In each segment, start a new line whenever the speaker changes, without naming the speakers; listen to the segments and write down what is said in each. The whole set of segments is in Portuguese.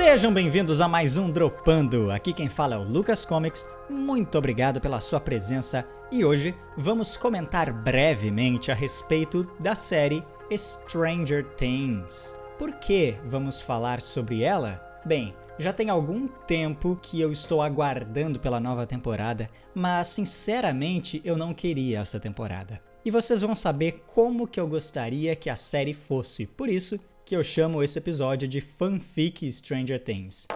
Sejam bem-vindos a mais um Dropando. Aqui quem fala é o Lucas Comics. Muito obrigado pela sua presença e hoje vamos comentar brevemente a respeito da série Stranger Things. Por que vamos falar sobre ela? Bem, já tem algum tempo que eu estou aguardando pela nova temporada, mas sinceramente eu não queria essa temporada. E vocês vão saber como que eu gostaria que a série fosse. Por isso que eu chamo esse episódio de Fanfic Stranger Things.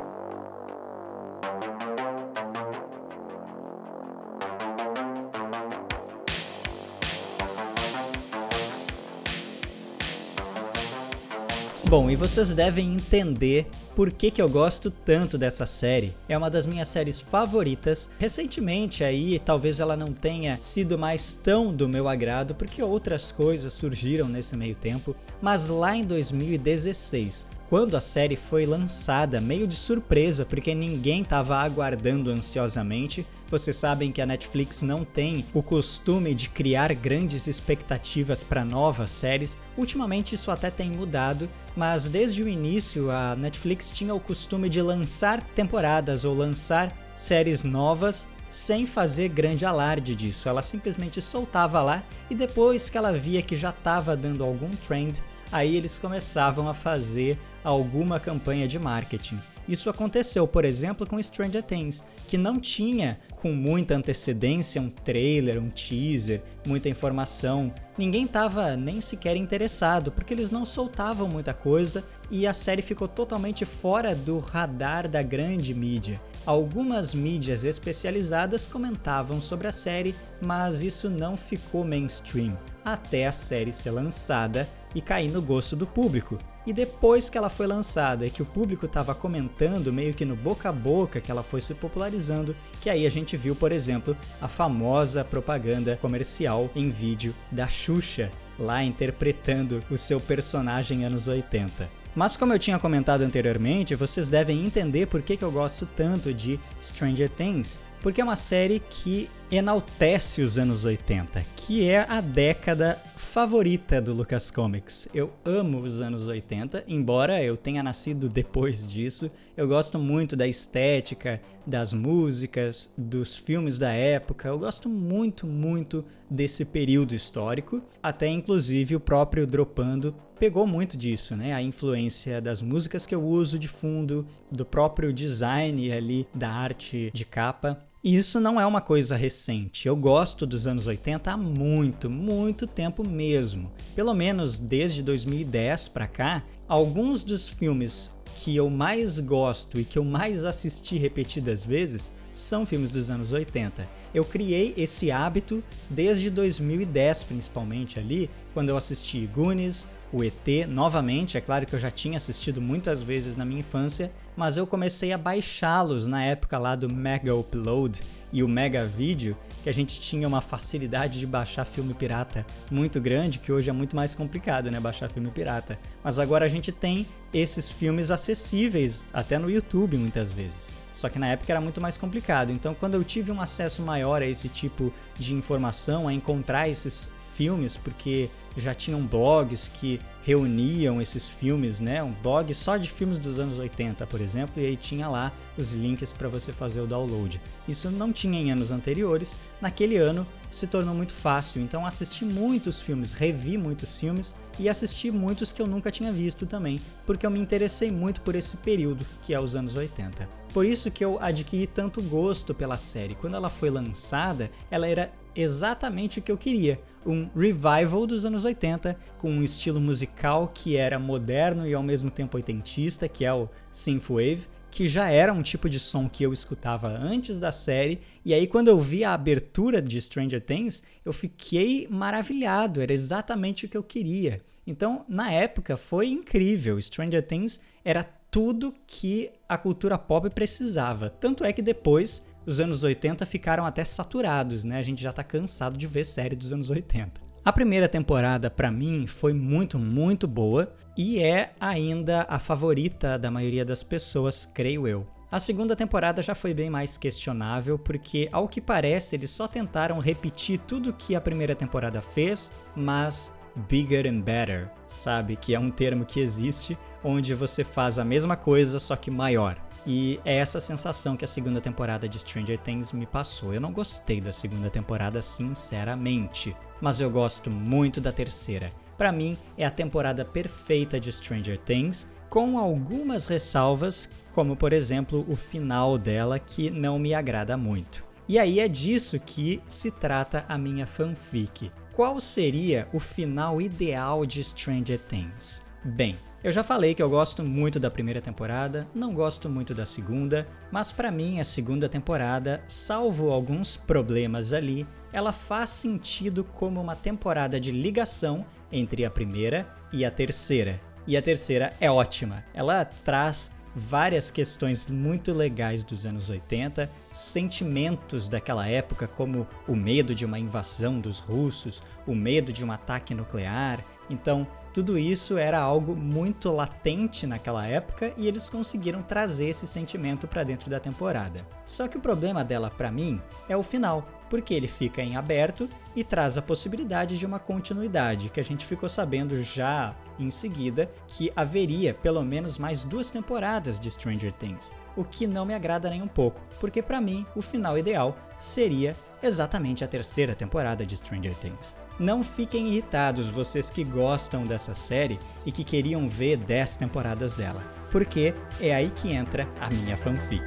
Bom, e vocês devem entender por que, que eu gosto tanto dessa série. É uma das minhas séries favoritas. Recentemente aí, talvez ela não tenha sido mais tão do meu agrado, porque outras coisas surgiram nesse meio tempo, mas lá em 2016, quando a série foi lançada, meio de surpresa, porque ninguém estava aguardando ansiosamente, vocês sabem que a Netflix não tem o costume de criar grandes expectativas para novas séries. Ultimamente isso até tem mudado, mas desde o início a Netflix tinha o costume de lançar temporadas ou lançar séries novas sem fazer grande alarde disso. Ela simplesmente soltava lá e depois que ela via que já estava dando algum trend, aí eles começavam a fazer alguma campanha de marketing. Isso aconteceu, por exemplo, com Stranger Things, que não tinha com muita antecedência um trailer, um teaser, muita informação. Ninguém estava nem sequer interessado, porque eles não soltavam muita coisa e a série ficou totalmente fora do radar da grande mídia. Algumas mídias especializadas comentavam sobre a série, mas isso não ficou mainstream até a série ser lançada e cair no gosto do público. E depois que ela foi lançada e que o público estava comentando, meio que no boca a boca que ela foi se popularizando, que aí a gente viu, por exemplo, a famosa propaganda comercial em vídeo da Xuxa, lá interpretando o seu personagem anos 80. Mas como eu tinha comentado anteriormente, vocês devem entender por que, que eu gosto tanto de Stranger Things, porque é uma série que enaltece os anos 80, que é a década favorita do Lucas Comics. Eu amo os anos 80, embora eu tenha nascido depois disso. Eu gosto muito da estética, das músicas, dos filmes da época. Eu gosto muito, muito desse período histórico. Até inclusive o próprio Dropando pegou muito disso, né? A influência das músicas que eu uso de fundo, do próprio design ali da arte de capa. E isso não é uma coisa recente. Eu gosto dos anos 80 há muito, muito tempo mesmo. Pelo menos desde 2010 para cá, alguns dos filmes que eu mais gosto e que eu mais assisti repetidas vezes são filmes dos anos 80. Eu criei esse hábito desde 2010, principalmente ali, quando eu assisti Goonies, o ET novamente. É claro que eu já tinha assistido muitas vezes na minha infância, mas eu comecei a baixá-los na época lá do Mega Upload e o Mega Video, que a gente tinha uma facilidade de baixar filme pirata muito grande, que hoje é muito mais complicado, né, baixar filme pirata. Mas agora a gente tem esses filmes acessíveis até no YouTube muitas vezes. Só que na época era muito mais complicado. Então, quando eu tive um acesso maior a esse tipo de informação, a encontrar esses filmes, porque já tinham blogs que reuniam esses filmes, né? Um blog só de filmes dos anos 80, por exemplo, e aí tinha lá os links para você fazer o download. Isso não tinha em anos anteriores. Naquele ano se tornou muito fácil, então assisti muitos filmes, revi muitos filmes e assisti muitos que eu nunca tinha visto também, porque eu me interessei muito por esse período, que é os anos 80. Por isso que eu adquiri tanto gosto pela série. Quando ela foi lançada, ela era exatamente o que eu queria um revival dos anos 80, com um estilo musical que era moderno e ao mesmo tempo oitentista, que é o synthwave, que já era um tipo de som que eu escutava antes da série, e aí quando eu vi a abertura de Stranger Things, eu fiquei maravilhado, era exatamente o que eu queria. Então, na época foi incrível, Stranger Things era tudo que a cultura pop precisava. Tanto é que depois os anos 80 ficaram até saturados, né? A gente já tá cansado de ver série dos anos 80. A primeira temporada, para mim, foi muito, muito boa e é ainda a favorita da maioria das pessoas, creio eu. A segunda temporada já foi bem mais questionável, porque, ao que parece, eles só tentaram repetir tudo que a primeira temporada fez, mas bigger and better, sabe? Que é um termo que existe onde você faz a mesma coisa, só que maior. E é essa sensação que a segunda temporada de Stranger Things me passou. Eu não gostei da segunda temporada, sinceramente, mas eu gosto muito da terceira. Para mim, é a temporada perfeita de Stranger Things, com algumas ressalvas, como por exemplo o final dela, que não me agrada muito. E aí é disso que se trata a minha fanfic. Qual seria o final ideal de Stranger Things? Bem, eu já falei que eu gosto muito da primeira temporada, não gosto muito da segunda, mas para mim a segunda temporada, salvo alguns problemas ali, ela faz sentido como uma temporada de ligação entre a primeira e a terceira. E a terceira é ótima. Ela traz várias questões muito legais dos anos 80, sentimentos daquela época, como o medo de uma invasão dos russos, o medo de um ataque nuclear. Então, tudo isso era algo muito latente naquela época e eles conseguiram trazer esse sentimento para dentro da temporada. Só que o problema dela para mim é o final, porque ele fica em aberto e traz a possibilidade de uma continuidade, que a gente ficou sabendo já em seguida que haveria pelo menos mais duas temporadas de Stranger Things, o que não me agrada nem um pouco, porque para mim o final ideal seria exatamente a terceira temporada de Stranger Things. Não fiquem irritados vocês que gostam dessa série e que queriam ver 10 temporadas dela, porque é aí que entra a minha fanfic.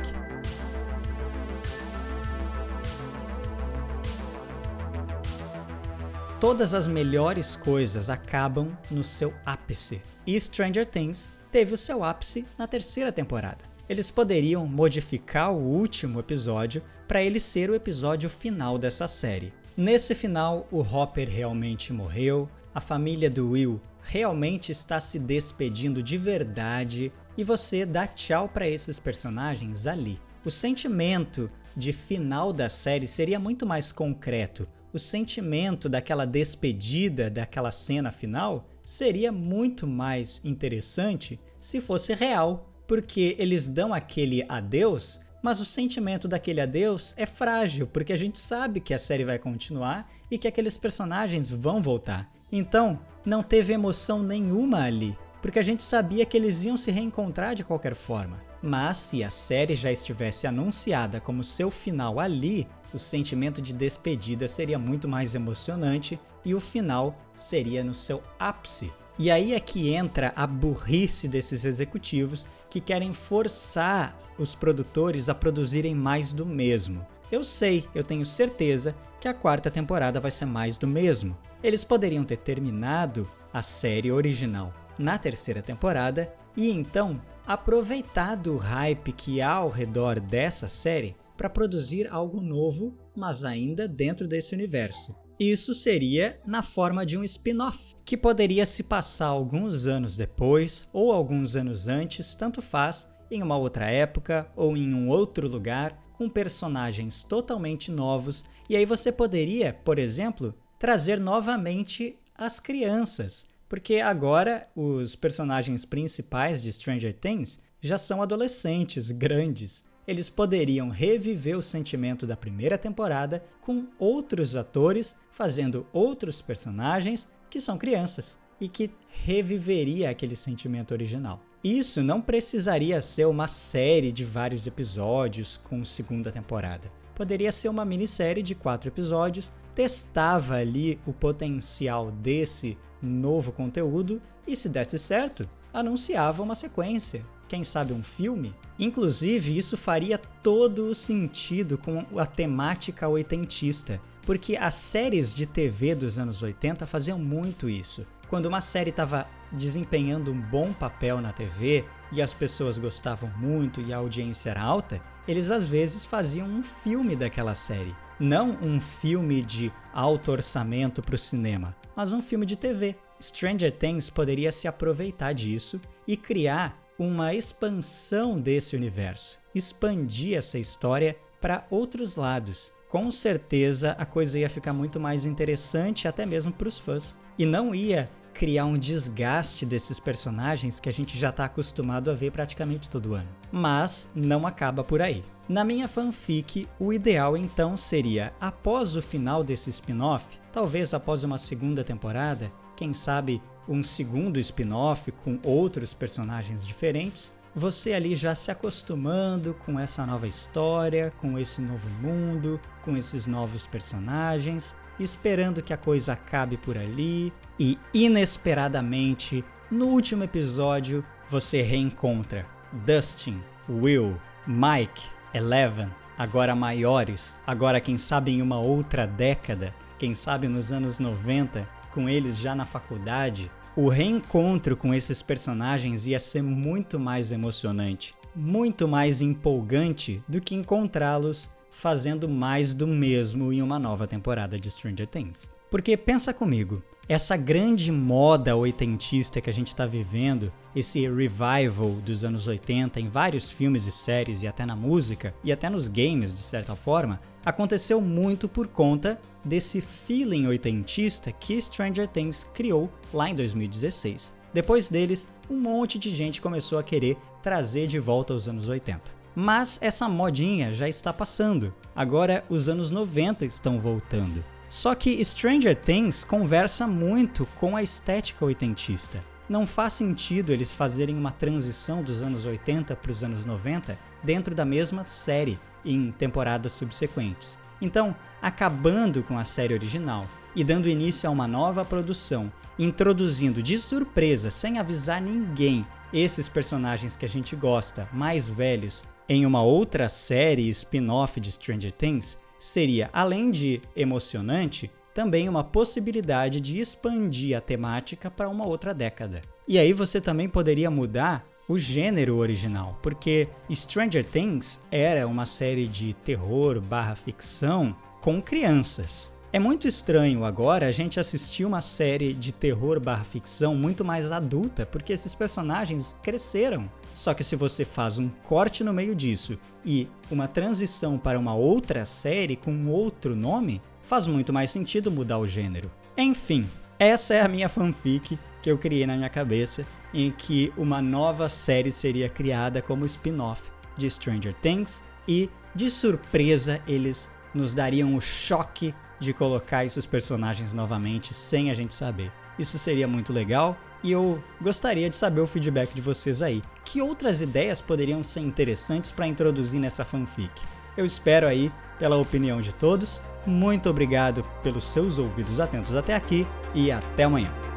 Todas as melhores coisas acabam no seu ápice, e Stranger Things teve o seu ápice na terceira temporada. Eles poderiam modificar o último episódio para ele ser o episódio final dessa série, Nesse final, o Hopper realmente morreu, a família do Will realmente está se despedindo de verdade e você dá tchau para esses personagens ali. O sentimento de final da série seria muito mais concreto. O sentimento daquela despedida, daquela cena final, seria muito mais interessante se fosse real, porque eles dão aquele adeus mas o sentimento daquele adeus é frágil, porque a gente sabe que a série vai continuar e que aqueles personagens vão voltar. Então, não teve emoção nenhuma ali, porque a gente sabia que eles iam se reencontrar de qualquer forma. Mas se a série já estivesse anunciada como seu final ali, o sentimento de despedida seria muito mais emocionante e o final seria no seu ápice. E aí é que entra a burrice desses executivos que querem forçar os produtores a produzirem mais do mesmo. Eu sei, eu tenho certeza que a quarta temporada vai ser mais do mesmo. Eles poderiam ter terminado a série original na terceira temporada e então aproveitado o hype que há ao redor dessa série para produzir algo novo, mas ainda dentro desse universo. Isso seria na forma de um spin-off, que poderia se passar alguns anos depois ou alguns anos antes, tanto faz, em uma outra época ou em um outro lugar, com personagens totalmente novos, e aí você poderia, por exemplo, trazer novamente as crianças, porque agora os personagens principais de Stranger Things já são adolescentes grandes eles poderiam reviver o sentimento da primeira temporada com outros atores fazendo outros personagens que são crianças e que reviveria aquele sentimento original. Isso não precisaria ser uma série de vários episódios com segunda temporada. Poderia ser uma minissérie de quatro episódios, testava ali o potencial desse novo conteúdo e, se desse certo, anunciava uma sequência, quem sabe um filme. Inclusive, isso faria todo o sentido com a temática oitentista, porque as séries de TV dos anos 80 faziam muito isso. Quando uma série estava desempenhando um bom papel na TV e as pessoas gostavam muito e a audiência era alta, eles às vezes faziam um filme daquela série. Não um filme de alto orçamento para o cinema, mas um filme de TV. Stranger Things poderia se aproveitar disso e criar uma expansão desse universo, expandir essa história para outros lados. Com certeza a coisa ia ficar muito mais interessante até mesmo para os fãs e não ia criar um desgaste desses personagens que a gente já está acostumado a ver praticamente todo ano. Mas não acaba por aí. Na minha fanfic, o ideal então seria, após o final desse spin-off, talvez após uma segunda temporada, quem sabe um segundo spin-off com outros personagens diferentes, você ali já se acostumando com essa nova história, com esse novo mundo, com esses novos personagens, esperando que a coisa acabe por ali e inesperadamente, no último episódio, você reencontra Dustin, Will, Mike, Eleven, agora maiores, agora quem sabe em uma outra década, quem sabe nos anos 90, com eles já na faculdade, o reencontro com esses personagens ia ser muito mais emocionante, muito mais empolgante do que encontrá-los fazendo mais do mesmo em uma nova temporada de Stranger Things. Porque pensa comigo, essa grande moda oitentista que a gente está vivendo, esse revival dos anos 80 em vários filmes e séries e até na música e até nos games de certa forma, aconteceu muito por conta desse feeling oitentista que Stranger Things criou lá em 2016. Depois deles, um monte de gente começou a querer trazer de volta os anos 80. Mas essa modinha já está passando. Agora os anos 90 estão voltando. Só que Stranger Things conversa muito com a estética oitentista. Não faz sentido eles fazerem uma transição dos anos 80 para os anos 90 dentro da mesma série em temporadas subsequentes. Então, acabando com a série original e dando início a uma nova produção, introduzindo de surpresa, sem avisar ninguém, esses personagens que a gente gosta, mais velhos, em uma outra série spin-off de Stranger Things, seria, além de emocionante, também uma possibilidade de expandir a temática para uma outra década. E aí você também poderia mudar o gênero original, porque Stranger Things era uma série de terror barra ficção com crianças. É muito estranho agora a gente assistir uma série de terror barra ficção muito mais adulta, porque esses personagens cresceram. Só que se você faz um corte no meio disso e uma transição para uma outra série com outro nome, faz muito mais sentido mudar o gênero. Enfim, essa é a minha fanfic que eu criei na minha cabeça, em que uma nova série seria criada como spin-off de Stranger Things e, de surpresa, eles nos dariam o choque de colocar esses personagens novamente sem a gente saber. Isso seria muito legal e eu gostaria de saber o feedback de vocês aí. Que outras ideias poderiam ser interessantes para introduzir nessa fanfic? Eu espero aí pela opinião de todos. Muito obrigado pelos seus ouvidos atentos até aqui e até amanhã.